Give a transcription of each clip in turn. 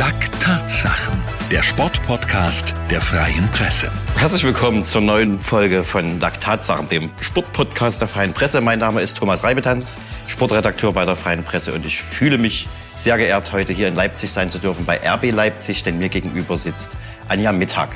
Lack Tatsachen, der Sportpodcast der Freien Presse. Herzlich willkommen zur neuen Folge von Lack Tatsachen, dem Sportpodcast der Freien Presse. Mein Name ist Thomas Reibetanz, Sportredakteur bei der Freien Presse und ich fühle mich sehr geehrt, heute hier in Leipzig sein zu dürfen, bei RB Leipzig, denn mir gegenüber sitzt Anja Mittag,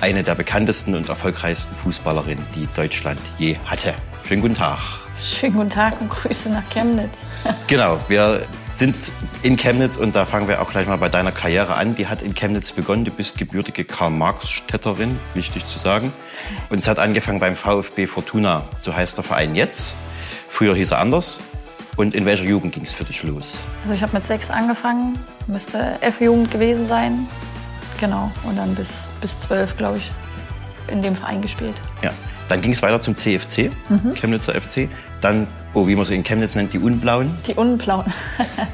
eine der bekanntesten und erfolgreichsten Fußballerinnen, die Deutschland je hatte. Schönen guten Tag. Schönen guten Tag und Grüße nach Chemnitz. Genau, wir sind in Chemnitz und da fangen wir auch gleich mal bei deiner Karriere an. Die hat in Chemnitz begonnen. Du bist gebürtige Karl-Marx-Städterin, wichtig zu sagen. Und es hat angefangen beim VfB Fortuna, so heißt der Verein jetzt. Früher hieß er anders. Und in welcher Jugend ging es für dich los? Also ich habe mit sechs angefangen, müsste F-Jugend gewesen sein. Genau, und dann bis, bis zwölf, glaube ich, in dem Verein gespielt. Ja. Dann ging es weiter zum CFC, mhm. Chemnitzer FC. Dann, oh, wie man sie in Chemnitz nennt, die Unblauen. Die Unblauen.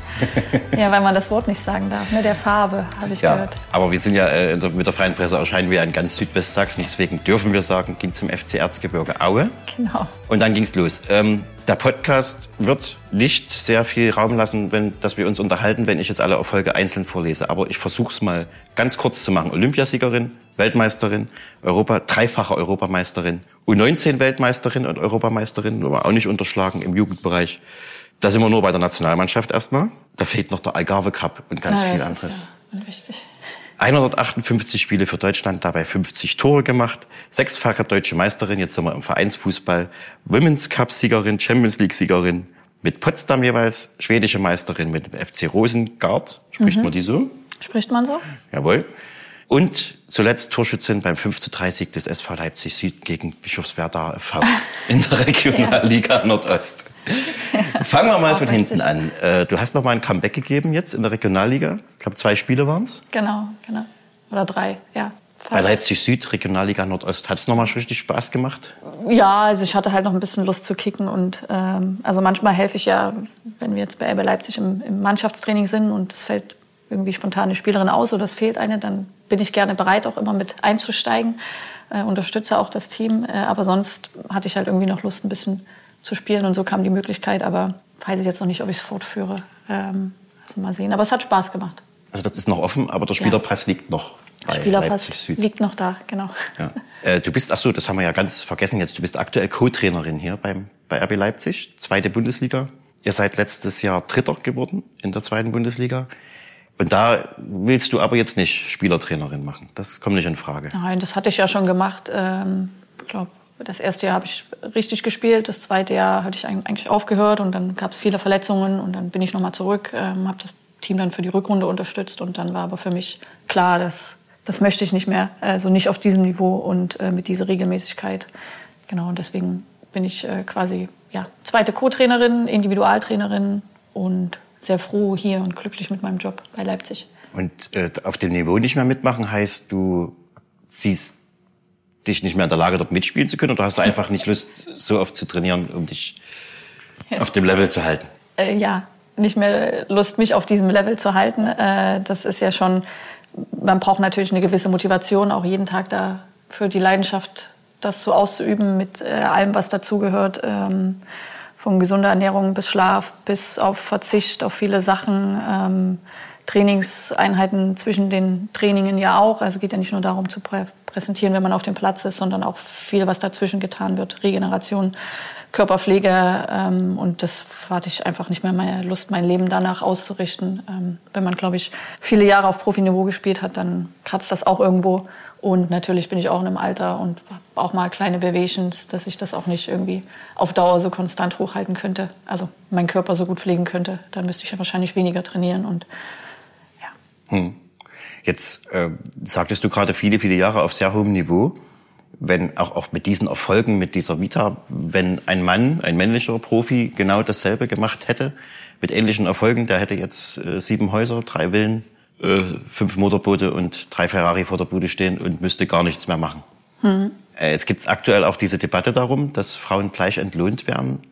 ja, weil man das Wort nicht sagen darf, ne? der Farbe, habe ich ja, gehört. Aber wir sind ja, äh, mit der Freien Presse erscheinen wir in ganz Südwestsachsen, deswegen dürfen wir sagen, ging zum FC Erzgebirge Aue. Genau. Und dann ging es los. Ähm, der Podcast wird nicht sehr viel Raum lassen, wenn, dass wir uns unterhalten, wenn ich jetzt alle Erfolge einzeln vorlese. Aber ich versuche es mal ganz kurz zu machen. Olympiasiegerin, Weltmeisterin, Europa, dreifache Europameisterin, U19-Weltmeisterin und Europameisterin, aber auch nicht unterschlagen im Jugendbereich. Da sind wir nur bei der Nationalmannschaft erstmal. Da fehlt noch der Algarve Cup und ganz ja, viel anderes. Ja wichtig. 158 Spiele für Deutschland, dabei 50 Tore gemacht, sechsfache deutsche Meisterin, jetzt sind wir im Vereinsfußball, Women's Cup Siegerin, Champions League Siegerin, mit Potsdam jeweils, schwedische Meisterin mit dem FC Rosengard, spricht mhm. man die so? Spricht man so? Jawohl. Und zuletzt Torschützin beim 5 zu 3 Sieg des SV Leipzig Süd gegen Bischofswerda v in der Regionalliga ja. Nordost. Fangen wir mal von richtig. hinten an. Äh, du hast noch mal ein Comeback gegeben jetzt in der Regionalliga. Ich glaube, zwei Spiele waren es. Genau, genau. Oder drei, ja. Fast. Bei Leipzig Süd, Regionalliga Nordost, hat es nochmal richtig Spaß gemacht? Ja, also ich hatte halt noch ein bisschen Lust zu kicken und ähm, also manchmal helfe ich ja, wenn wir jetzt bei RB Leipzig im, im Mannschaftstraining sind und es fällt irgendwie spontan eine Spielerin aus oder es fehlt eine, dann bin ich gerne bereit, auch immer mit einzusteigen, äh, unterstütze auch das Team. Äh, aber sonst hatte ich halt irgendwie noch Lust, ein bisschen zu spielen und so kam die Möglichkeit. Aber weiß ich jetzt noch nicht, ob ich es fortführe. Ähm, also mal sehen. Aber es hat Spaß gemacht. Also das ist noch offen, aber der Spielerpass ja. liegt noch. Bei Spielerpass liegt noch da, genau. Ja. Äh, du bist, ach so, das haben wir ja ganz vergessen jetzt. Du bist aktuell Co-Trainerin hier beim, bei RB Leipzig, zweite Bundesliga. Ihr seid letztes Jahr Dritter geworden in der zweiten Bundesliga. Und da willst du aber jetzt nicht Spielertrainerin machen. Das kommt nicht in Frage. Nein, das hatte ich ja schon gemacht. Ähm, ich glaube, das erste Jahr habe ich richtig gespielt. Das zweite Jahr hatte ich eigentlich aufgehört und dann gab es viele Verletzungen und dann bin ich nochmal zurück, ähm, habe das Team dann für die Rückrunde unterstützt und dann war aber für mich klar, dass das möchte ich nicht mehr, also nicht auf diesem Niveau und äh, mit dieser Regelmäßigkeit. Genau, und deswegen bin ich äh, quasi ja, zweite Co-Trainerin, Individualtrainerin und sehr froh hier und glücklich mit meinem Job bei Leipzig. Und äh, auf dem Niveau nicht mehr mitmachen heißt, du siehst dich nicht mehr in der Lage, dort mitspielen zu können oder hast du einfach nicht Lust, so oft zu trainieren, um dich ja. auf dem Level zu halten? Äh, ja, nicht mehr Lust, mich auf diesem Level zu halten. Äh, das ist ja schon, man braucht natürlich eine gewisse Motivation, auch jeden Tag da für die Leidenschaft, das so auszuüben mit äh, allem, was dazugehört. Ähm, von gesunder Ernährung bis Schlaf, bis auf Verzicht auf viele Sachen. Ähm, Trainingseinheiten zwischen den Trainingen ja auch. Also geht ja nicht nur darum zu prä präsentieren, wenn man auf dem Platz ist, sondern auch viel, was dazwischen getan wird. Regeneration, Körperpflege. Ähm, und das hatte ich einfach nicht mehr meine Lust, mein Leben danach auszurichten. Ähm, wenn man, glaube ich, viele Jahre auf Profiniveau gespielt hat, dann kratzt das auch irgendwo. Und natürlich bin ich auch in einem Alter und auch mal kleine Bewegens, dass ich das auch nicht irgendwie auf Dauer so konstant hochhalten könnte. Also meinen Körper so gut pflegen könnte. Dann müsste ich ja wahrscheinlich weniger trainieren und ja. Hm. Jetzt äh, sagtest du gerade viele, viele Jahre auf sehr hohem Niveau. Wenn auch, auch mit diesen Erfolgen, mit dieser Vita, wenn ein Mann, ein männlicher Profi genau dasselbe gemacht hätte, mit ähnlichen Erfolgen, der hätte jetzt äh, sieben Häuser, drei Villen, äh, fünf Motorboote und drei Ferrari vor der Bude stehen und müsste gar nichts mehr machen. Hm. Äh, jetzt gibt es aktuell auch diese Debatte darum, dass Frauen gleich entlohnt werden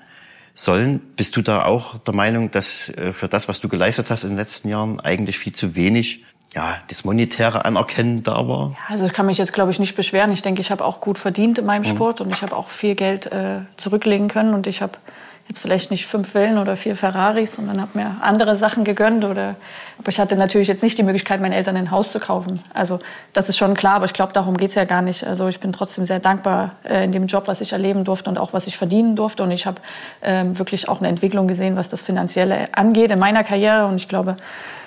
sollen. Bist du da auch der Meinung, dass äh, für das, was du geleistet hast in den letzten Jahren, eigentlich viel zu wenig ja, das monetäre Anerkennen da war? Ja, also ich kann mich jetzt, glaube ich, nicht beschweren. Ich denke, ich habe auch gut verdient in meinem mhm. Sport und ich habe auch viel Geld äh, zurücklegen können und ich habe jetzt vielleicht nicht fünf Villen oder vier Ferraris, sondern habe mir andere Sachen gegönnt. Oder, aber ich hatte natürlich jetzt nicht die Möglichkeit, meinen Eltern ein Haus zu kaufen. Also das ist schon klar, aber ich glaube, darum geht's ja gar nicht. Also ich bin trotzdem sehr dankbar äh, in dem Job, was ich erleben durfte und auch was ich verdienen durfte. Und ich habe ähm, wirklich auch eine Entwicklung gesehen, was das Finanzielle angeht in meiner Karriere. Und ich glaube,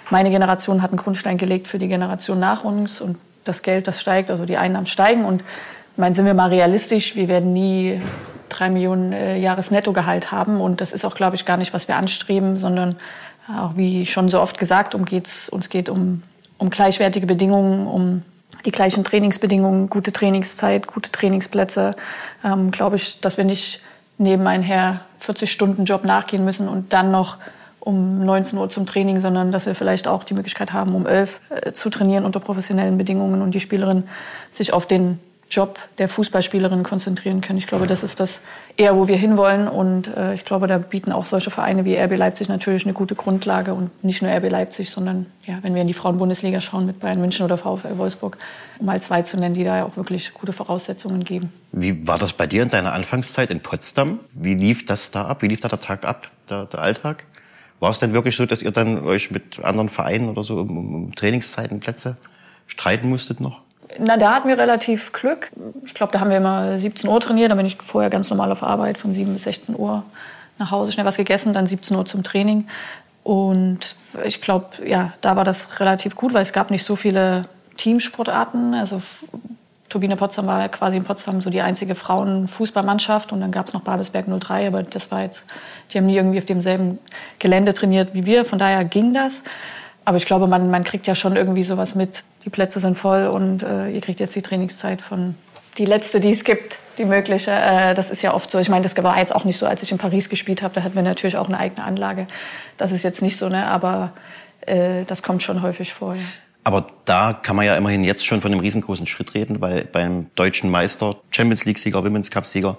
meine Generation hat einen Grundstein gelegt für die Generation nach uns. Und das Geld, das steigt, also die Einnahmen steigen. Und meine, sind wir mal realistisch, wir werden nie drei Millionen äh, Jahresnettogehalt haben. Und das ist auch, glaube ich, gar nicht, was wir anstreben, sondern auch wie schon so oft gesagt, um geht's, uns geht um, um gleichwertige Bedingungen, um die gleichen Trainingsbedingungen, gute Trainingszeit, gute Trainingsplätze. Ähm, glaube ich, dass wir nicht nebeneinher 40 Stunden Job nachgehen müssen und dann noch um 19 Uhr zum Training, sondern dass wir vielleicht auch die Möglichkeit haben, um 11 äh, zu trainieren unter professionellen Bedingungen und die Spielerin sich auf den Job der Fußballspielerin konzentrieren können. Ich glaube, das ist das eher, wo wir hinwollen. Und äh, ich glaube, da bieten auch solche Vereine wie RB Leipzig natürlich eine gute Grundlage. Und nicht nur RB Leipzig, sondern ja, wenn wir in die Frauenbundesliga schauen mit Bayern München oder VfL Wolfsburg, um mal zwei zu nennen, die da ja auch wirklich gute Voraussetzungen geben. Wie war das bei dir in deiner Anfangszeit in Potsdam? Wie lief das da ab? Wie lief da der Tag ab, der, der Alltag? War es denn wirklich so, dass ihr dann euch mit anderen Vereinen oder so um, um Trainingszeitenplätze streiten musstet noch? Na, da hatten wir relativ Glück. Ich glaube, da haben wir immer 17 Uhr trainiert. Da bin ich vorher ganz normal auf Arbeit von 7 bis 16 Uhr nach Hause, schnell was gegessen, dann 17 Uhr zum Training. Und ich glaube, ja, da war das relativ gut, weil es gab nicht so viele Teamsportarten. Also Turbine Potsdam war quasi in Potsdam so die einzige Frauenfußballmannschaft und dann gab es noch Babelsberg 03, aber das war jetzt, die haben nie irgendwie auf demselben Gelände trainiert wie wir, von daher ging das. Aber ich glaube, man, man kriegt ja schon irgendwie sowas mit. Die Plätze sind voll und äh, ihr kriegt jetzt die Trainingszeit von die letzte, die es gibt, die mögliche. Äh, das ist ja oft so. Ich meine, das war jetzt auch nicht so, als ich in Paris gespielt habe. Da hatten wir natürlich auch eine eigene Anlage. Das ist jetzt nicht so, ne? aber äh, das kommt schon häufig vor. Ja. Aber da kann man ja immerhin jetzt schon von einem riesengroßen Schritt reden, weil beim deutschen Meister, Champions League-Sieger, Women's Cup-Sieger,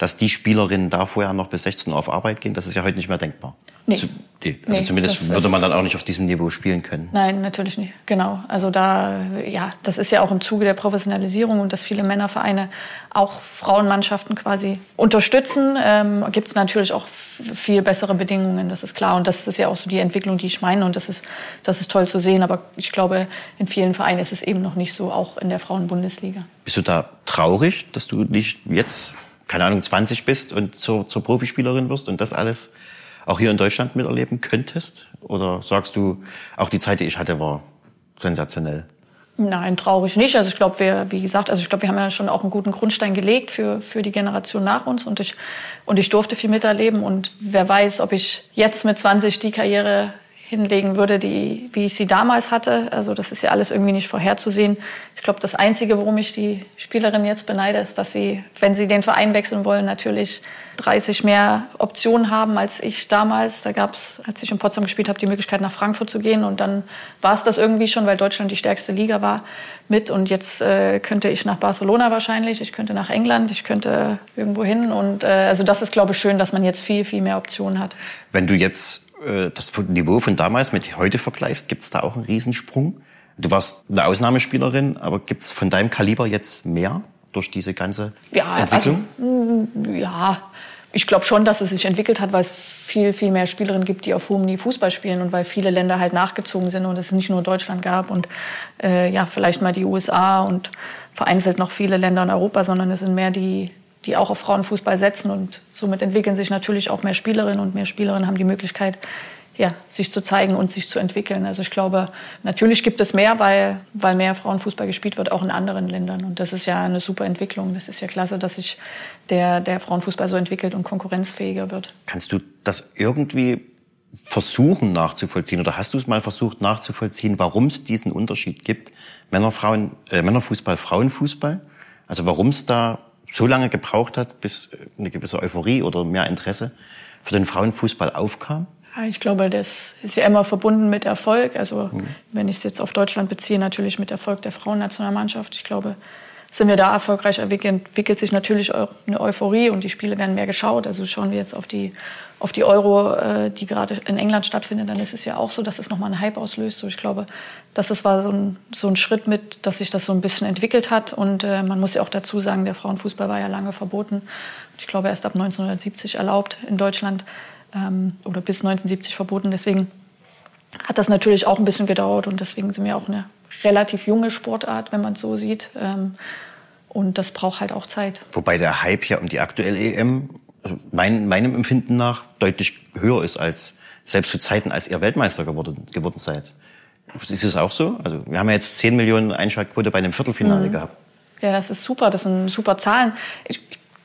dass die Spielerinnen da vorher noch bis 16 Uhr auf Arbeit gehen, das ist ja heute nicht mehr denkbar. Nee. Zu, die, also Nee, zumindest würde man dann auch nicht auf diesem Niveau spielen können. Nein, natürlich nicht. Genau. Also da, ja, das ist ja auch im Zuge der Professionalisierung und dass viele Männervereine auch Frauenmannschaften quasi unterstützen, ähm, gibt es natürlich auch viel bessere Bedingungen, das ist klar. Und das ist ja auch so die Entwicklung, die ich meine. Und das ist, das ist toll zu sehen. Aber ich glaube, in vielen Vereinen ist es eben noch nicht so, auch in der Frauenbundesliga. Bist du da traurig, dass du nicht jetzt, keine Ahnung, 20 bist und zur, zur Profispielerin wirst und das alles auch hier in Deutschland miterleben könntest? Oder sagst du, auch die Zeit, die ich hatte, war sensationell? Nein, traurig nicht. Also ich glaube, wir, wie gesagt, also ich glaube, wir haben ja schon auch einen guten Grundstein gelegt für, für die Generation nach uns und ich, und ich durfte viel miterleben und wer weiß, ob ich jetzt mit 20 die Karriere hinlegen würde, die, wie ich sie damals hatte. Also das ist ja alles irgendwie nicht vorherzusehen. Ich glaube, das Einzige, worum ich die Spielerin jetzt beneide, ist, dass sie, wenn sie den Verein wechseln wollen, natürlich 30 mehr Optionen haben als ich damals. Da gab es, als ich in Potsdam gespielt habe, die Möglichkeit nach Frankfurt zu gehen. Und dann war es das irgendwie schon, weil Deutschland die stärkste Liga war mit. Und jetzt äh, könnte ich nach Barcelona wahrscheinlich, ich könnte nach England, ich könnte irgendwo hin. Und äh, also das ist, glaube ich, schön, dass man jetzt viel, viel mehr Optionen hat. Wenn du jetzt das Niveau von damals mit heute vergleichst, gibt es da auch einen Riesensprung? Du warst eine Ausnahmespielerin, aber gibt es von deinem Kaliber jetzt mehr durch diese ganze Ja, Entwicklung? Also, ja, ich glaube schon, dass es sich entwickelt hat, weil es viel, viel mehr Spielerinnen gibt, die auf hohem Niveau Fußball spielen und weil viele Länder halt nachgezogen sind und es nicht nur Deutschland gab und äh, ja, vielleicht mal die USA und vereinzelt noch viele Länder in Europa, sondern es sind mehr die, die auch auf Frauenfußball setzen und somit entwickeln sich natürlich auch mehr Spielerinnen und mehr Spielerinnen haben die Möglichkeit, ja, sich zu zeigen und sich zu entwickeln. Also ich glaube, natürlich gibt es mehr, weil, weil mehr Frauenfußball gespielt wird, auch in anderen Ländern. Und das ist ja eine super Entwicklung. Das ist ja klasse, dass sich der, der Frauenfußball so entwickelt und konkurrenzfähiger wird. Kannst du das irgendwie versuchen nachzuvollziehen oder hast du es mal versucht nachzuvollziehen, warum es diesen Unterschied gibt? Männer, Frauen, äh, Männerfußball, Frauenfußball? Also warum es da so lange gebraucht hat, bis eine gewisse Euphorie oder mehr Interesse für den Frauenfußball aufkam? Ich glaube, das ist ja immer verbunden mit Erfolg. Also wenn ich es jetzt auf Deutschland beziehe, natürlich mit Erfolg der Frauennationalmannschaft. Ich glaube, sind wir da erfolgreich, entwickelt, sich natürlich eine Euphorie und die Spiele werden mehr geschaut. Also schauen wir jetzt auf die, auf die Euro, äh, die gerade in England stattfindet, dann ist es ja auch so, dass es nochmal einen Hype auslöst. So, ich glaube, das ist, war so ein, so ein Schritt mit, dass sich das so ein bisschen entwickelt hat. Und äh, man muss ja auch dazu sagen, der Frauenfußball war ja lange verboten. ich glaube, erst ab 1970 erlaubt in Deutschland ähm, oder bis 1970 verboten. Deswegen hat das natürlich auch ein bisschen gedauert und deswegen sind wir auch eine relativ junge Sportart, wenn man es so sieht. Ähm, und das braucht halt auch Zeit. Wobei der Hype ja um die aktuelle EM also mein, meinem Empfinden nach deutlich höher ist als selbst zu Zeiten, als ihr Weltmeister geworden, geworden seid. Ist es auch so? Also wir haben ja jetzt 10 Millionen Einschaltquote bei einem Viertelfinale mhm. gehabt. Ja, das ist super. Das sind super Zahlen. Ich,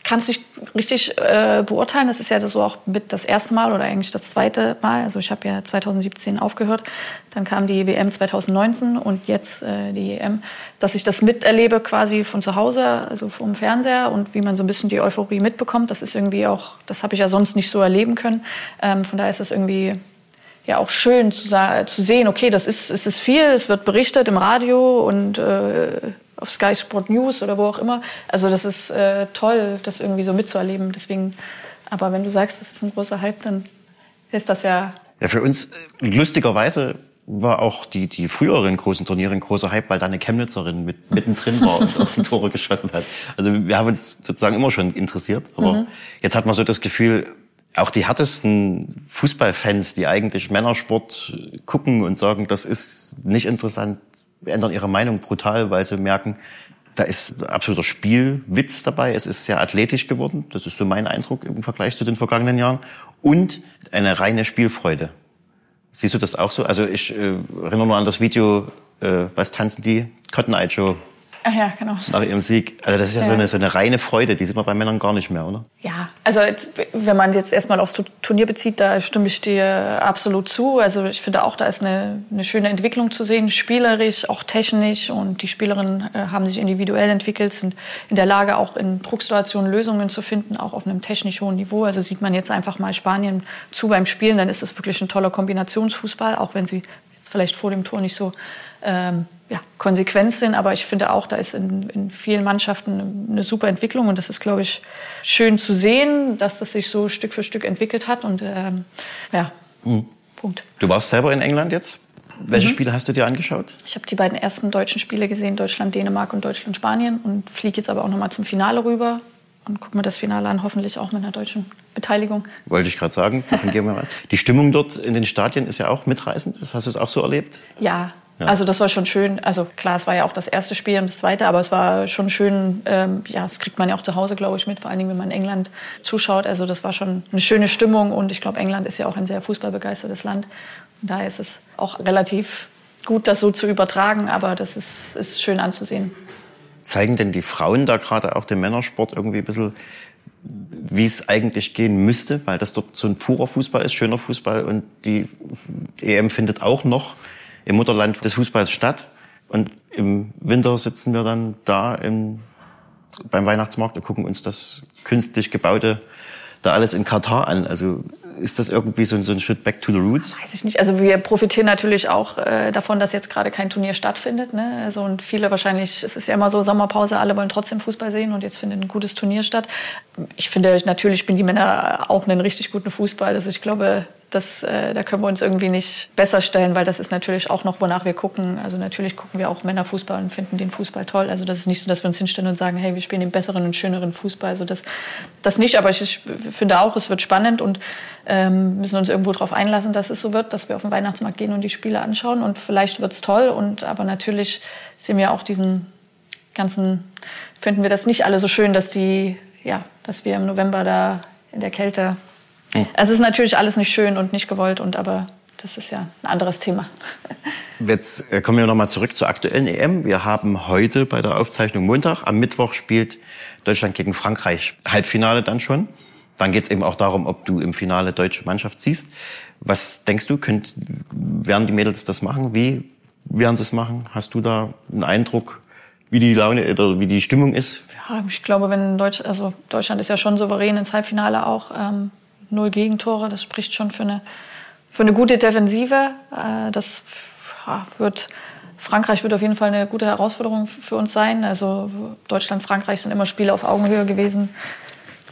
kann es nicht richtig äh, beurteilen. Das ist ja so auch mit das erste Mal oder eigentlich das zweite Mal. Also ich habe ja 2017 aufgehört, dann kam die WM 2019 und jetzt äh, die EM, dass ich das miterlebe quasi von zu Hause, also vom Fernseher und wie man so ein bisschen die Euphorie mitbekommt. Das ist irgendwie auch, das habe ich ja sonst nicht so erleben können. Ähm, von daher ist es irgendwie ja auch schön zu, zu sehen, okay, das ist, es ist viel, es wird berichtet im Radio und äh, auf Sky Sport News oder wo auch immer. Also das ist äh, toll, das irgendwie so mitzuerleben. Deswegen, aber wenn du sagst, das ist ein großer Hype, dann ist das ja. Ja, für uns äh, lustigerweise war auch die, die früheren großen Turniere ein großer Hype, weil da eine Chemnitzerin mit, mittendrin war und auf die Tore geschossen hat. Also wir haben uns sozusagen immer schon interessiert, aber mhm. jetzt hat man so das Gefühl, auch die härtesten Fußballfans, die eigentlich Männersport gucken und sagen, das ist nicht interessant, ändern ihre Meinung brutal, weil sie merken, da ist absoluter Spielwitz dabei. Es ist sehr athletisch geworden. Das ist so mein Eindruck im Vergleich zu den vergangenen Jahren. Und eine reine Spielfreude. Siehst du das auch so? Also ich äh, erinnere nur an das Video, äh, was tanzen die? Cotton Eye Joe. Ach ja, genau. Nach ihrem Sieg. Also das ist ja, ja. So, eine, so eine reine Freude, die sieht man bei Männern gar nicht mehr, oder? Ja, also jetzt, wenn man jetzt erstmal aufs Turnier bezieht, da stimme ich dir absolut zu. Also ich finde auch, da ist eine, eine schöne Entwicklung zu sehen, spielerisch, auch technisch. Und die Spielerinnen äh, haben sich individuell entwickelt, sind in der Lage, auch in Drucksituationen Lösungen zu finden, auch auf einem technisch hohen Niveau. Also sieht man jetzt einfach mal Spanien zu beim Spielen, dann ist es wirklich ein toller Kombinationsfußball, auch wenn sie jetzt vielleicht vor dem Tor nicht so ähm, ja, konsequent sind. Aber ich finde auch, da ist in, in vielen Mannschaften eine super Entwicklung. Und das ist, glaube ich, schön zu sehen, dass das sich so Stück für Stück entwickelt hat. Und ähm, ja, mhm. Punkt. Du warst selber in England jetzt? Welche mhm. Spiele hast du dir angeschaut? Ich habe die beiden ersten deutschen Spiele gesehen, Deutschland, Dänemark und Deutschland, Spanien. Und fliege jetzt aber auch noch mal zum Finale rüber und gucke mir das Finale an, hoffentlich auch mit einer deutschen Beteiligung. Wollte ich gerade sagen, davon gehen wir mal. Die Stimmung dort in den Stadien ist ja auch mitreißend. Das hast du es auch so erlebt? Ja, ja. Also das war schon schön. Also klar, es war ja auch das erste Spiel und das zweite, aber es war schon schön. Ähm, ja, das kriegt man ja auch zu Hause, glaube ich, mit, vor allen Dingen, wenn man in England zuschaut. Also das war schon eine schöne Stimmung und ich glaube, England ist ja auch ein sehr fußballbegeistertes Land. Und daher ist es auch relativ gut, das so zu übertragen, aber das ist, ist schön anzusehen. Zeigen denn die Frauen da gerade auch den Männersport irgendwie ein bisschen, wie es eigentlich gehen müsste, weil das dort so ein purer Fußball ist, schöner Fußball und die EM findet auch noch im Mutterland des Fußballs statt. Und im Winter sitzen wir dann da im, beim Weihnachtsmarkt und gucken uns das künstlich gebaute da alles in Katar an. Also ist das irgendwie so, so ein Schritt back to the roots? Weiß ich nicht. Also wir profitieren natürlich auch äh, davon, dass jetzt gerade kein Turnier stattfindet. Ne? Also und viele wahrscheinlich, es ist ja immer so Sommerpause, alle wollen trotzdem Fußball sehen und jetzt findet ein gutes Turnier statt. Ich finde, natürlich spielen die Männer auch einen richtig guten Fußball. Also ich glaube, das, äh, da können wir uns irgendwie nicht besser stellen, weil das ist natürlich auch noch, wonach wir gucken. Also natürlich gucken wir auch Männerfußball und finden den Fußball toll. Also das ist nicht so, dass wir uns hinstellen und sagen, hey, wir spielen den besseren und schöneren Fußball. Also das, das nicht, aber ich, ich finde auch, es wird spannend und ähm, müssen uns irgendwo darauf einlassen, dass es so wird, dass wir auf den Weihnachtsmarkt gehen und die Spiele anschauen. Und vielleicht wird es toll. Und aber natürlich sehen wir auch diesen ganzen, finden wir das nicht alle so schön, dass die, ja, dass wir im November da in der Kälte es ist natürlich alles nicht schön und nicht gewollt, und aber das ist ja ein anderes Thema. Jetzt äh, kommen wir nochmal zurück zur aktuellen EM. Wir haben heute bei der Aufzeichnung Montag, am Mittwoch spielt Deutschland gegen Frankreich Halbfinale dann schon. Dann geht es eben auch darum, ob du im Finale deutsche Mannschaft siehst. Was denkst du, könnt, werden die Mädels das machen? Wie werden sie es machen? Hast du da einen Eindruck, wie die Laune oder wie die Stimmung ist? Ja, ich glaube, wenn Deutsch, also Deutschland ist ja schon souverän ins Halbfinale auch. Ähm, null Gegentore. Das spricht schon für eine, für eine gute Defensive. Äh, das wird, Frankreich wird auf jeden Fall eine gute Herausforderung für uns sein. Also Deutschland, Frankreich sind immer Spiele auf Augenhöhe gewesen.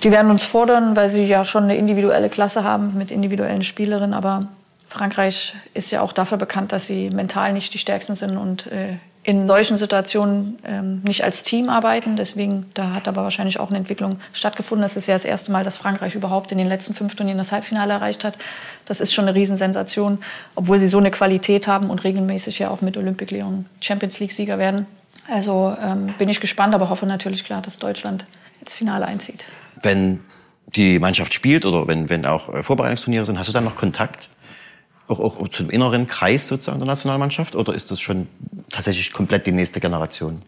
Die werden uns fordern, weil sie ja schon eine individuelle Klasse haben mit individuellen Spielerinnen. Aber Frankreich ist ja auch dafür bekannt, dass sie mental nicht die stärksten sind und äh, in solchen Situationen ähm, nicht als Team arbeiten. Deswegen, da hat aber wahrscheinlich auch eine Entwicklung stattgefunden. Das ist ja das erste Mal, dass Frankreich überhaupt in den letzten fünf Turnieren das Halbfinale erreicht hat. Das ist schon eine Riesensensation, obwohl sie so eine Qualität haben und regelmäßig ja auch mit Olympic Leon Champions League-Sieger werden. Also ähm, bin ich gespannt, aber hoffe natürlich klar, dass Deutschland ins Finale einzieht. Wenn die Mannschaft spielt oder wenn, wenn auch äh, Vorbereitungsturniere sind, hast du dann noch Kontakt auch, auch zum inneren Kreis sozusagen der Nationalmannschaft oder ist das schon tatsächlich komplett die nächste Generation?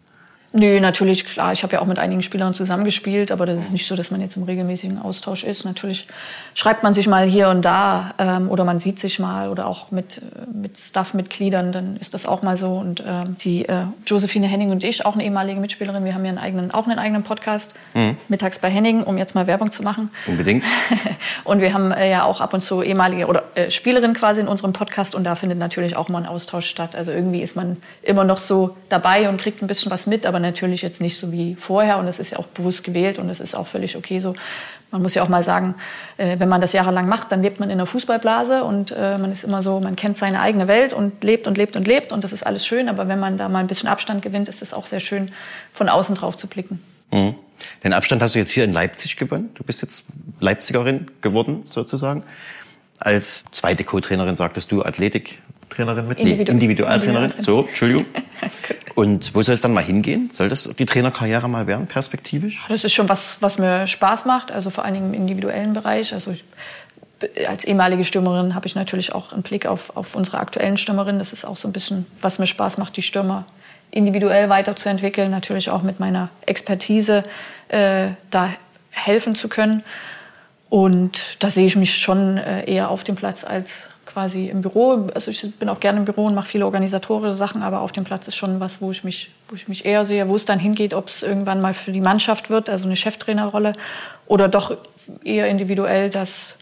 Nö, natürlich, klar. Ich habe ja auch mit einigen Spielern zusammengespielt, aber das ist nicht so, dass man jetzt im regelmäßigen Austausch ist. Natürlich schreibt man sich mal hier und da ähm, oder man sieht sich mal oder auch mit, mit Staff-Mitgliedern, dann ist das auch mal so. Und ähm, die äh, Josephine Henning und ich, auch eine ehemalige Mitspielerin, wir haben ja einen eigenen, auch einen eigenen Podcast, mhm. mittags bei Henning, um jetzt mal Werbung zu machen. Unbedingt. und wir haben äh, ja auch ab und zu ehemalige oder äh, Spielerin quasi in unserem Podcast und da findet natürlich auch mal ein Austausch statt. Also irgendwie ist man immer noch so dabei und kriegt ein bisschen was mit, aber natürlich jetzt nicht so wie vorher und es ist ja auch bewusst gewählt und es ist auch völlig okay so. Man muss ja auch mal sagen, äh, wenn man das jahrelang macht, dann lebt man in einer Fußballblase und äh, man ist immer so, man kennt seine eigene Welt und lebt und lebt und lebt und das ist alles schön. Aber wenn man da mal ein bisschen Abstand gewinnt, ist es auch sehr schön, von außen drauf zu blicken. Mhm. Den Abstand hast du jetzt hier in Leipzig gewonnen. Du bist jetzt Leipzigerin geworden, sozusagen. Als zweite Co-Trainerin sagtest du Athletik, Trainerin mit? Individu nee, Individualtrainerin. So, Entschuldigung. Und wo soll es dann mal hingehen? Soll das die Trainerkarriere mal werden, perspektivisch? Das ist schon was, was mir Spaß macht, also vor allen Dingen im individuellen Bereich. Also ich, als ehemalige Stürmerin habe ich natürlich auch einen Blick auf, auf unsere aktuellen Stürmerinnen. Das ist auch so ein bisschen, was mir Spaß macht, die Stürmer individuell weiterzuentwickeln, natürlich auch mit meiner Expertise äh, da helfen zu können. Und da sehe ich mich schon äh, eher auf dem Platz als quasi im Büro. Also ich bin auch gerne im Büro und mache viele organisatorische Sachen, aber auf dem Platz ist schon was, wo ich mich, wo ich mich eher sehe, wo es dann hingeht, ob es irgendwann mal für die Mannschaft wird, also eine Cheftrainerrolle, oder doch eher individuell. Das,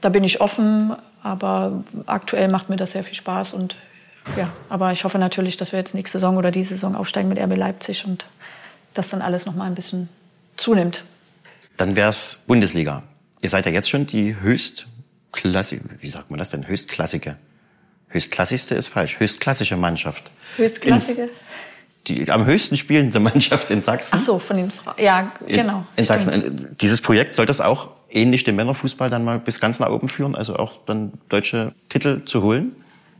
da bin ich offen, aber aktuell macht mir das sehr viel Spaß und ja, aber ich hoffe natürlich, dass wir jetzt nächste Saison oder diese Saison aufsteigen mit RB Leipzig und das dann alles noch mal ein bisschen zunimmt. Dann wäre es Bundesliga. Ihr seid ja jetzt schon die höchst Klassik, wie sagt man das denn? Höchstklassige. Höchstklassigste ist falsch. Höchstklassische Mannschaft. Höchstklassige? die am höchsten spielende Mannschaft in Sachsen. Ach so, von den Frauen. Ja, genau. In, in Sachsen. Dieses Projekt soll das auch ähnlich dem Männerfußball dann mal bis ganz nach oben führen, also auch dann deutsche Titel zu holen?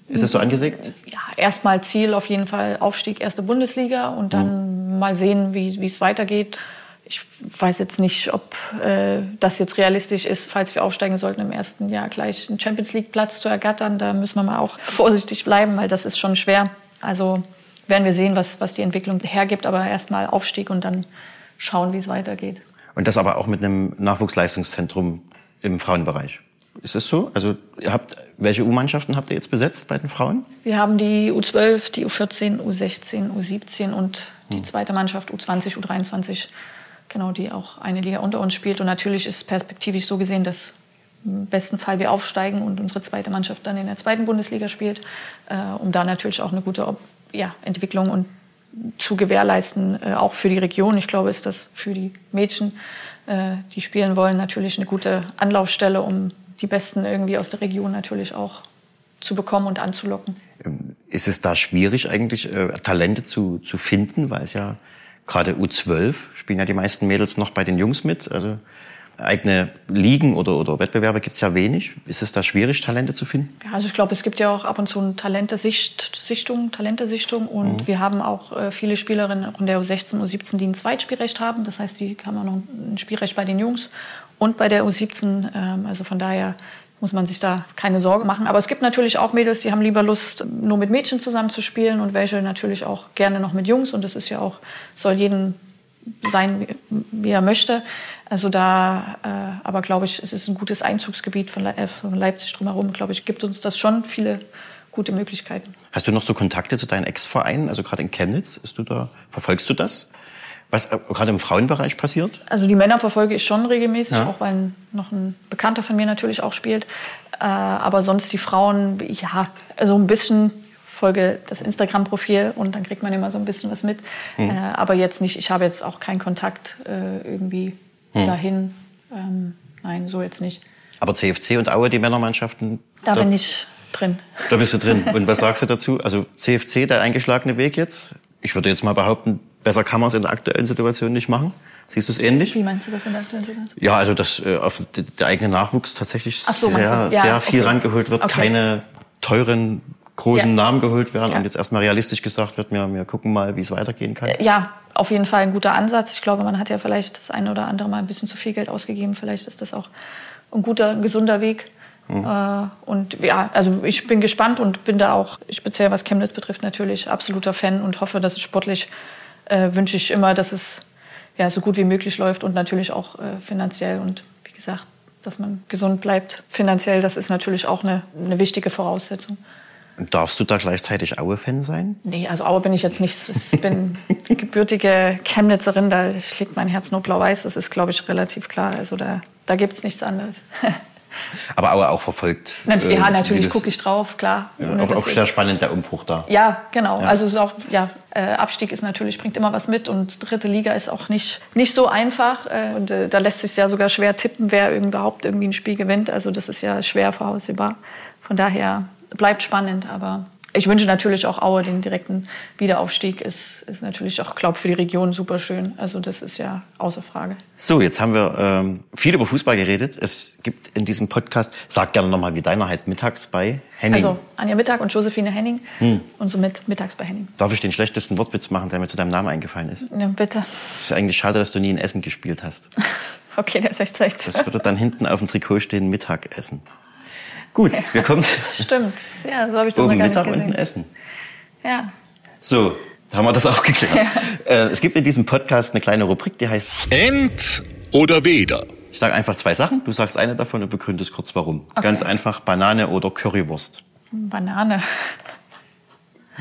Ist es so angesagt? Ja, erstmal Ziel auf jeden Fall Aufstieg erste Bundesliga und dann mhm. mal sehen, wie es weitergeht. Ich weiß jetzt nicht, ob äh, das jetzt realistisch ist, falls wir aufsteigen sollten im ersten Jahr gleich einen Champions League Platz zu ergattern. Da müssen wir mal auch vorsichtig bleiben, weil das ist schon schwer. Also werden wir sehen, was, was die Entwicklung hergibt, aber erstmal Aufstieg und dann schauen, wie es weitergeht. Und das aber auch mit einem Nachwuchsleistungszentrum im Frauenbereich. Ist es so? Also ihr habt, welche U-Mannschaften habt ihr jetzt besetzt bei den Frauen? Wir haben die U12, die U14, U16, U17 und die hm. zweite Mannschaft U20, U23 genau, die auch eine Liga unter uns spielt. Und natürlich ist perspektivisch so gesehen, dass im besten Fall wir aufsteigen und unsere zweite Mannschaft dann in der zweiten Bundesliga spielt, äh, um da natürlich auch eine gute ja, Entwicklung und zu gewährleisten, äh, auch für die Region. Ich glaube, ist das für die Mädchen, äh, die spielen wollen, natürlich eine gute Anlaufstelle, um die Besten irgendwie aus der Region natürlich auch zu bekommen und anzulocken. Ähm, ist es da schwierig eigentlich, äh, Talente zu, zu finden, weil es ja gerade U12 spielen ja die meisten Mädels noch bei den Jungs mit. Also eigene Ligen oder, oder Wettbewerbe gibt es ja wenig. Ist es da schwierig, Talente zu finden? Ja, also ich glaube, es gibt ja auch ab und zu eine Talentesichtung, Talentesichtung und mhm. wir haben auch äh, viele Spielerinnen in der U16, U17, die ein Zweitspielrecht haben. Das heißt, die haben auch noch ein Spielrecht bei den Jungs und bei der U17. Ähm, also von daher muss man sich da keine Sorge machen. Aber es gibt natürlich auch Mädels, die haben lieber Lust, nur mit Mädchen zusammen zu spielen und welche natürlich auch gerne noch mit Jungs. Und das ist ja auch, soll jeden sein, wie er möchte. Also da, äh, aber glaube ich, es ist ein gutes Einzugsgebiet von, Le äh, von Leipzig drumherum. Glaube ich, gibt uns das schon viele gute Möglichkeiten. Hast du noch so Kontakte zu deinen Ex-Vereinen, also gerade in Chemnitz? Ist du da, verfolgst du das? Was äh, gerade im Frauenbereich passiert? Also die Männer verfolge ich schon regelmäßig, ja. auch weil noch ein Bekannter von mir natürlich auch spielt. Äh, aber sonst die Frauen, ja, also ein bisschen folge das Instagram-Profil und dann kriegt man immer so ein bisschen was mit. Mhm. Äh, aber jetzt nicht, ich habe jetzt auch keinen Kontakt äh, irgendwie mhm. dahin. Ähm, nein, so jetzt nicht. Aber CFC und Aue, die Männermannschaften? Da, da bin ich drin. Da bist du drin. Und was sagst du dazu? Also CFC, der eingeschlagene Weg jetzt? Ich würde jetzt mal behaupten, besser kann man es in der aktuellen Situation nicht machen. Siehst du es ähnlich? Wie meinst du das in der aktuellen Situation? Ja, also dass äh, auf der eigene Nachwuchs tatsächlich so, sehr? Ja, sehr viel okay. rangeholt wird, Okay. keine teuren, großen Ja. Namen geholt werden Ja. und jetzt erstmal realistisch gesagt wird, wir, wir gucken mal, wie es weitergehen kann. Ja, auf jeden Fall ein guter Ansatz. Ich glaube, man hat ja vielleicht das eine oder andere Mal ein bisschen zu viel Geld ausgegeben. Vielleicht ist das auch ein guter, ein gesunder Weg. Äh, und ja, also ich bin gespannt und bin da auch, speziell was Chemnitz betrifft, natürlich absoluter Fan und hoffe, dass es sportlich, äh, wünsche ich immer, dass es ja, so gut wie möglich läuft und natürlich auch äh, finanziell. Und wie gesagt, dass man gesund bleibt finanziell, das ist natürlich auch eine, eine wichtige Voraussetzung. Darfst du da gleichzeitig Aue-Fan sein? Nee, also Aue bin ich jetzt nicht. Ich bin gebürtige Chemnitzerin, da schlägt mein Herz nur blau-weiß. Das ist, glaube ich, relativ klar. Also da, da gibt es nichts anderes. Aber Aue auch verfolgt. Nat- äh, ja, natürlich gucke ich drauf, klar. Ja, auch, auch sehr spannend der Umbruch da. Ja, genau. Ja. Also es ist auch, ja, äh, Abstieg ist natürlich, bringt immer was mit und dritte Liga ist auch nicht, nicht so einfach. Äh, und äh, da lässt sich ja sogar schwer tippen, wer überhaupt irgendwie ein Spiel gewinnt. Also das ist ja schwer voraussehbar. Von daher bleibt spannend, aber ich wünsche natürlich auch Aue den direkten Wiederaufstieg. Ist, ist natürlich auch, glaube für die Region super schön. Also das ist ja außer Frage. So, jetzt haben wir ähm, viel über Fußball geredet. Es gibt in diesem Podcast, sag gerne nochmal, wie deiner heißt, mittags bei Henning. Also Anja Mittag und Josephine Henning und somit mittags bei Henning. Darf ich den schlechtesten Wortwitz machen, der mir zu deinem Namen eingefallen ist? Ja, bitte. Es ist eigentlich schade, dass du nie in Essen gespielt hast. Okay, der ist echt schlecht. Das würde dann hinten auf dem Trikot stehen, Mittagessen. Gut, wir kommen zu Stimmt. Ja, so habe ich das oben noch gar Mittag, nicht unten gesehen. Essen. Ja. So, da haben wir das auch geklärt. Äh, es gibt in diesem Podcast eine kleine Rubrik, die heißt, Ent oder Weder. ich sage einfach zwei Sachen, du sagst eine davon und begründest kurz warum. Ganz einfach, Banane oder Currywurst. Banane.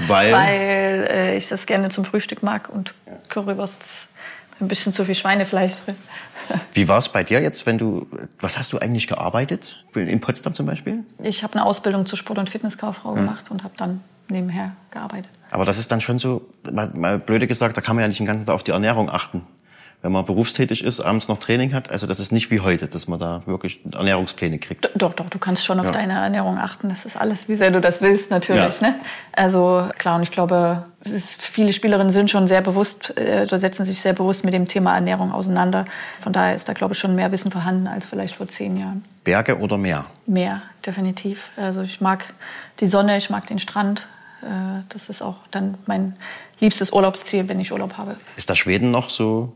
Weil, Weil äh, ich das gerne zum Frühstück mag und Currywurst ist ein bisschen zu viel Schweinefleisch drin. Wie war es bei dir jetzt, wenn du, was hast du eigentlich gearbeitet? In Potsdam zum Beispiel? Ich habe eine Ausbildung zur Sport- und Fitnesskauffrau gemacht und habe dann nebenher gearbeitet. Aber das ist dann schon so, mal, mal blöde gesagt, da kann man ja nicht den ganzen Tag auf die Ernährung achten. Wenn man berufstätig ist, abends noch Training hat, also das ist nicht wie heute, dass man da wirklich Ernährungspläne kriegt. Doch, doch, du kannst schon auf Ja. deine Ernährung achten. Das ist alles, wie sehr du das willst, natürlich. Ja. Ne? Also klar, und ich glaube, ist, viele Spielerinnen sind schon sehr bewusst, äh, setzen sich sehr bewusst mit dem Thema Ernährung auseinander. Von daher ist da, glaube ich, schon mehr Wissen vorhanden als vielleicht vor zehn Jahren. Berge oder Meer? Mehr, definitiv. Also ich mag die Sonne, ich mag den Strand. Äh, Das ist auch dann mein liebstes Urlaubsziel, wenn ich Urlaub habe. Ist da Schweden noch so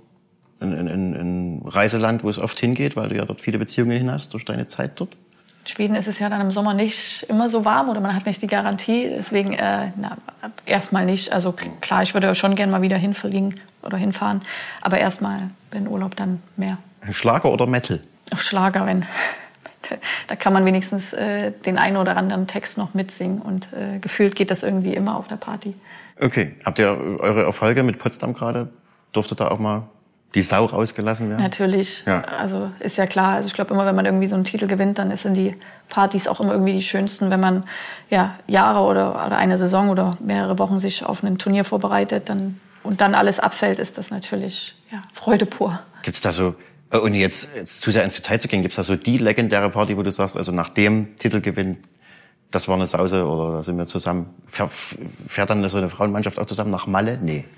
ein, ein, ein Reiseland, wo es oft hingeht, weil du ja dort viele Beziehungen hin hast durch deine Zeit dort? In Schweden ist es ja dann im Sommer nicht immer so warm oder man hat nicht die Garantie. Deswegen äh, na, erstmal nicht. Also klar, ich würde schon gerne mal wieder hinfliegen oder hinfahren. Aber erstmal, wenn Urlaub, dann mehr. Schlager oder Metal? Auch Schlager, wenn. Da kann man wenigstens äh, den einen oder anderen Text noch mitsingen. Und äh, gefühlt geht das irgendwie immer auf der Party. Okay. Habt ihr eure Erfolge mit Potsdam gerade? Durfte da auch mal die Sau rausgelassen werden? Natürlich. Ja. Also ist ja klar. Also ich glaube immer, wenn man irgendwie so einen Titel gewinnt, dann sind die Partys auch immer irgendwie die schönsten. Wenn man ja Jahre oder, oder eine Saison oder mehrere Wochen sich auf ein Turnier vorbereitet, dann und dann alles abfällt, ist das natürlich ja, Freude pur. Gibt's da so, äh, ohne jetzt, jetzt zu sehr ins Detail zu gehen, gibt's da so die legendäre Party, wo du sagst, also nach dem Titelgewinn, das war eine Sause oder da sind wir zusammen, fährt, dann so eine Frauenmannschaft auch zusammen nach Malle? Nee.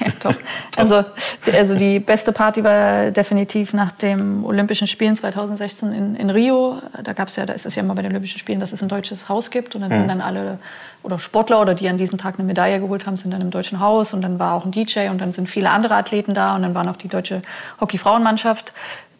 Ja, doch. Also, also die beste Party war definitiv nach dem Olympischen Spielen 2016 in, in Rio. Da gab's ja, da ist es ja immer bei den Olympischen Spielen, dass es ein deutsches Haus gibt und dann sind dann alle oder Sportler oder die an diesem Tag eine Medaille geholt haben, sind dann im deutschen Haus und dann war auch ein DJ und dann sind viele andere Athleten da und dann war noch die deutsche Hockey-Frauenmannschaft,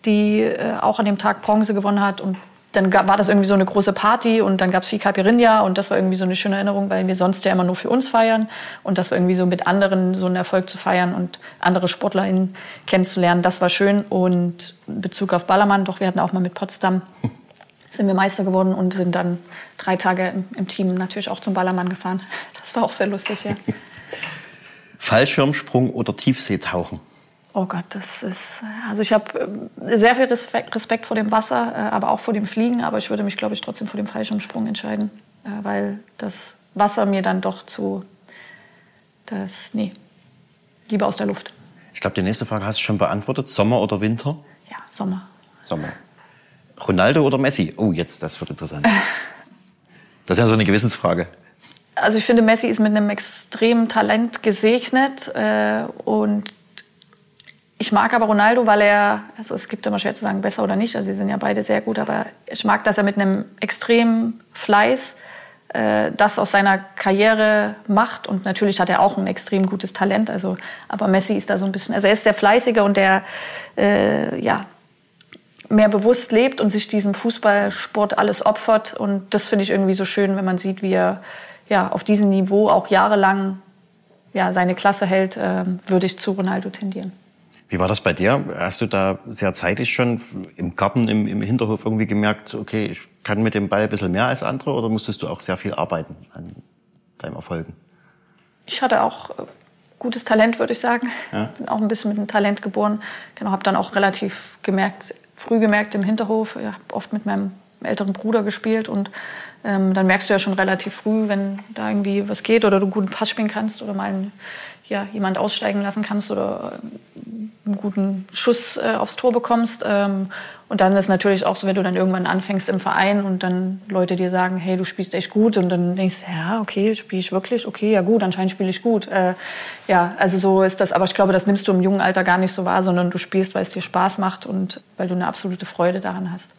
die äh, auch an dem Tag Bronze gewonnen hat und dann gab, war das irgendwie so eine große Party und dann gab es viel Caipirinha und das war irgendwie so eine schöne Erinnerung, weil wir sonst ja immer nur für uns feiern und das war irgendwie so mit anderen so einen Erfolg zu feiern und andere SportlerInnen kennenzulernen, das war schön und in Bezug auf Ballermann, doch wir hatten auch mal mit Potsdam sind wir Meister geworden und sind dann drei Tage im, im Team natürlich auch zum Ballermann gefahren. Das war auch sehr lustig, ja. Fallschirmsprung oder Tiefseetauchen? Oh Gott, das ist. Also ich habe äh, sehr viel Respekt, Respekt vor dem Wasser, äh, aber auch vor dem Fliegen. Aber ich würde mich, glaube ich, trotzdem vor dem Fallschirmsprung entscheiden, äh, weil das Wasser mir dann doch zu. Das. Nee. Lieber aus der Luft. Ich glaube, die nächste Frage hast du schon beantwortet. Sommer oder Winter? Ja, Sommer. Sommer. Ronaldo oder Messi? Oh, jetzt, das wird interessant. Das ist ja so eine Gewissensfrage. Äh, also ich finde, Messi ist mit einem extremen Talent gesegnet äh, und ich mag aber Ronaldo, weil er, also es gibt immer schwer zu sagen, besser oder nicht, also sie sind ja beide sehr gut, aber ich mag, dass er mit einem extremen Fleiß äh, das aus seiner Karriere macht. Und natürlich hat er auch ein extrem gutes Talent, also aber Messi ist da so ein bisschen, also er ist der fleißiger und der äh, ja mehr bewusst lebt und sich diesem Fußballsport alles opfert. Und das finde ich irgendwie so schön, wenn man sieht, wie er ja auf diesem Niveau auch jahrelang ja seine Klasse hält, äh, würde ich zu Ronaldo tendieren. Wie war das bei dir? Hast du da sehr zeitig schon im Garten, im, im Hinterhof irgendwie gemerkt, okay, ich kann mit dem Ball ein bisschen mehr als andere oder musstest du auch sehr viel arbeiten an deinem Erfolgen? Ich hatte auch äh, gutes Talent, würde ich sagen. Ja. Bin auch ein bisschen mit einem Talent geboren. Genau, habe dann auch relativ gemerkt, früh gemerkt im Hinterhof. Ich habe oft mit meinem älteren Bruder gespielt und ähm, dann merkst du ja schon relativ früh, wenn da irgendwie was geht oder du einen guten Pass spielen kannst oder mal einen, ja, jemand aussteigen lassen kannst oder einen guten Schuss äh, aufs Tor bekommst. Ähm, und dann ist natürlich auch so, wenn du dann irgendwann anfängst im Verein und dann Leute dir sagen, hey, du spielst echt gut. Und dann denkst du, ja, okay, spiele ich wirklich? Okay, ja gut, anscheinend spiele ich gut. Äh, ja, also so ist das. Aber ich glaube, das nimmst du im jungen Alter gar nicht so wahr, sondern du spielst, weil es dir Spaß macht und weil du eine absolute Freude daran hast.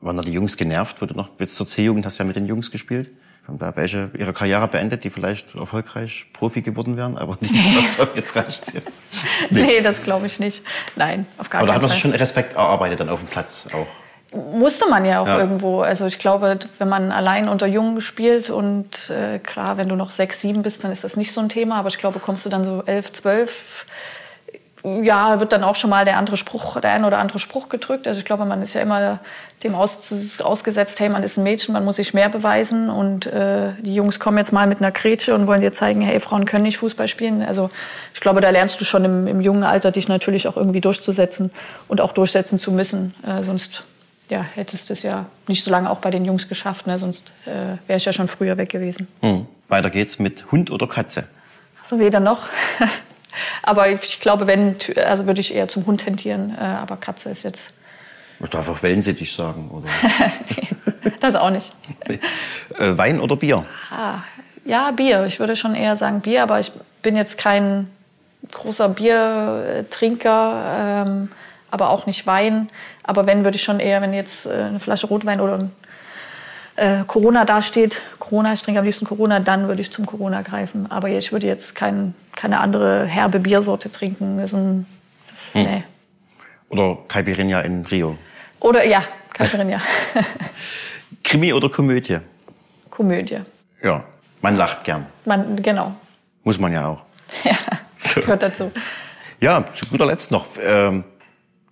Waren da die Jungs genervt, du noch bis zur C-Jugend hast ja mit den Jungs gespielt? Haben da welche ihre Karriere beendet, die vielleicht erfolgreich Profi geworden wären, aber die gesagt haben, jetzt reicht's hier. Nee, nee das glaube ich nicht. Nein, auf gar aber keinen Fall. Aber da hat man sich schon Respekt erarbeitet dann auf dem Platz auch. Musste man ja auch ja. irgendwo. Also ich glaube, wenn man allein unter Jungen spielt und äh, klar, wenn du noch sechs, sieben bist, dann ist das nicht so ein Thema. Aber ich glaube, kommst du dann so elf, zwölf, ja, wird dann auch schon mal der andere Spruch, der ein oder andere Spruch gedrückt. Also ich glaube, man ist ja immer dem aus, ausgesetzt, hey, man ist ein Mädchen, man muss sich mehr beweisen und äh, die Jungs kommen jetzt mal mit einer Grätsche und wollen dir zeigen, hey, Frauen können nicht Fußball spielen. Also ich glaube, da lernst du schon im, im jungen Alter, dich natürlich auch irgendwie durchzusetzen und auch durchsetzen zu müssen. Äh, sonst ja, hättest du es ja nicht so lange auch bei den Jungs geschafft, ne? sonst äh, wäre ich ja schon früher weg gewesen. Hm. Weiter geht's mit Hund oder Katze? So weder noch. aber ich glaube, wenn, also würde ich eher zum Hund tendieren, äh, aber Katze ist jetzt ich darf auch Wellensittich sagen, oder? nee, das auch nicht. Äh, Wein oder Bier? Ah, ja, Bier. Ich würde schon eher sagen Bier, aber ich bin jetzt kein großer Biertrinker, ähm, aber auch nicht Wein. Aber wenn, würde ich schon eher, wenn jetzt äh, eine Flasche Rotwein oder ein äh, Corona dasteht, Corona, ich trinke am liebsten Corona, dann würde ich zum Corona greifen. Aber ich würde jetzt kein, keine andere herbe Biersorte trinken. Das, das, hm. nee. Oder Caipirinha in Rio. Oder ja, Caipirinha. Krimi oder Komödie? Komödie. Ja, man lacht gern. Man, genau. Muss man ja auch. Ja, so. gehört dazu. Ja, zu guter Letzt noch. Ähm,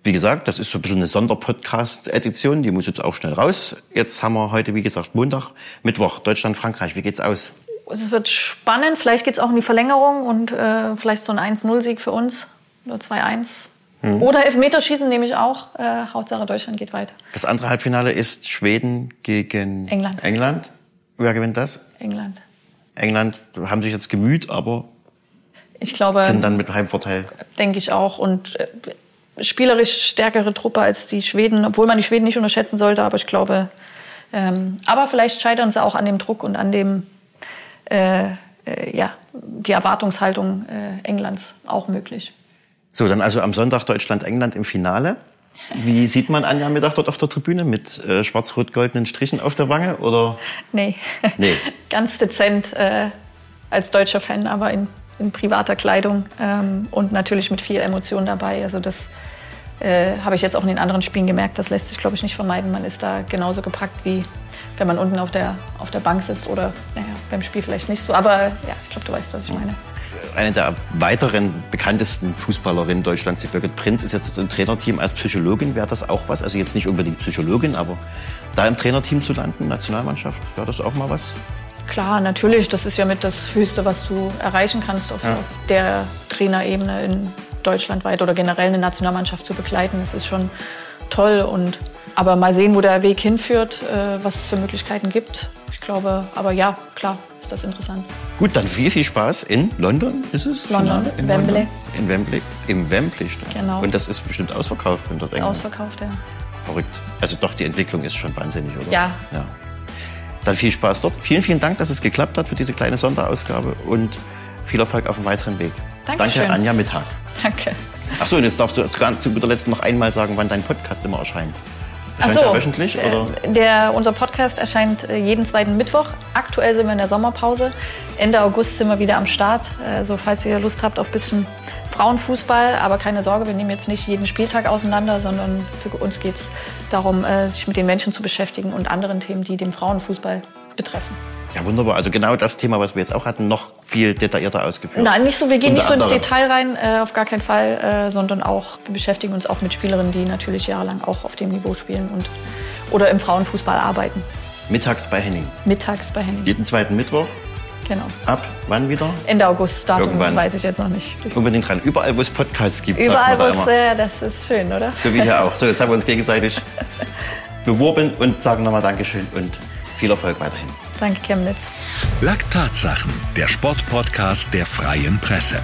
wie gesagt, das ist so ein bisschen eine Sonderpodcast-Edition, die muss jetzt auch schnell raus. Jetzt haben wir heute, wie gesagt, Montag, Mittwoch, Deutschland, Frankreich. Wie geht's aus? Es wird spannend, vielleicht geht's auch in die Verlängerung und äh, vielleicht so ein 1-0-Sieg für uns. Oder 2-1. Mhm. Oder Elfmeterschießen nehme ich auch. Äh, Hauptsache Deutschland geht weiter. Das andere Halbfinale ist Schweden gegen England. England. Wer gewinnt das? England. England haben sich jetzt gemüht, aber ich glaube, sind dann mit Heimvorteil. Denke ich auch. Und äh, spielerisch stärkere Truppe als die Schweden, obwohl man die Schweden nicht unterschätzen sollte. Aber ich glaube, ähm, aber vielleicht scheitern sie auch an dem Druck und an dem, äh, äh, ja, die Erwartungshaltung äh, Englands auch möglich. So, dann also am Sonntag Deutschland-England im Finale. Wie sieht man Anja Mittag dort auf der Tribüne? Mit äh, schwarz-rot-goldenen Strichen auf der Wange? Oder? Nee. nee. Ganz dezent äh, als deutscher Fan, aber in, in privater Kleidung ähm, und natürlich mit viel Emotion dabei. Also das äh, habe ich jetzt auch in den anderen Spielen gemerkt. Das lässt sich, glaube ich, nicht vermeiden. Man ist da genauso gepackt wie wenn man unten auf der, auf der Bank sitzt oder naja, beim Spiel vielleicht nicht so. Aber ja, ich glaube, du weißt, was ich meine eine der weiteren bekanntesten Fußballerinnen Deutschlands, die Birgit Prinz, ist jetzt im Trainerteam als Psychologin. Wäre das auch was? Also jetzt nicht unbedingt Psychologin, aber da im Trainerteam zu landen, Nationalmannschaft, wäre das auch mal was? Klar, natürlich. Das ist ja mit das Höchste, was du erreichen kannst auf, ja. auf der Trainerebene in Deutschland weit oder generell eine Nationalmannschaft zu begleiten. Das ist schon toll und aber mal sehen, wo der Weg hinführt, äh, was es für Möglichkeiten gibt. Ich glaube, aber ja, klar, ist das interessant. Gut, dann viel, viel Spaß in London, ist es? London, in Wembley. London? In Wembley, im Wembley stand. Genau. Und das ist bestimmt ausverkauft, wenn das Ausverkauft, ja. Verrückt. Also doch, die Entwicklung ist schon wahnsinnig, oder? Ja. ja. Dann viel Spaß dort. Vielen, vielen Dank, dass es geklappt hat für diese kleine Sonderausgabe und viel Erfolg auf dem weiteren Weg. Dankeschön. Danke, Anja Mittag. Danke. Achso, und jetzt darfst du zu guter Letzt noch einmal sagen, wann dein Podcast immer erscheint. Erscheint so, wöchentlich? Oder? Der, unser Podcast erscheint äh, jeden zweiten Mittwoch. Aktuell sind wir in der Sommerpause. Ende August sind wir wieder am Start. Also falls ihr Lust habt auf ein bisschen Frauenfußball, aber keine Sorge, wir nehmen jetzt nicht jeden Spieltag auseinander, sondern für uns geht es darum, äh, sich mit den Menschen zu beschäftigen und anderen Themen, die den Frauenfußball betreffen. Ja, wunderbar. Also genau das Thema, was wir jetzt auch hatten, noch viel detaillierter ausgeführt. Nein, nicht so. Wir gehen Unter nicht so ins anderem. Detail rein, äh, auf gar keinen Fall, äh, sondern auch, wir beschäftigen uns auch mit Spielerinnen, die natürlich jahrelang auch auf dem Niveau spielen und oder im Frauenfußball arbeiten. Mittags bei Henning. Mittags bei Henning. Jeden zweiten Mittwoch. Genau. Ab wann wieder? Ende August, Datum Irgendwann. weiß ich jetzt noch nicht. Unbedingt dran. Überall, wo es Podcasts gibt, Überall, wo da es, immer. äh, das ist schön, oder? So wie hier auch. So, jetzt haben wir uns gegenseitig beworben und sagen nochmal Dankeschön und viel Erfolg weiterhin. Danke, Chemnitz. Laktatsachen, der Sportpodcast der Freien Presse.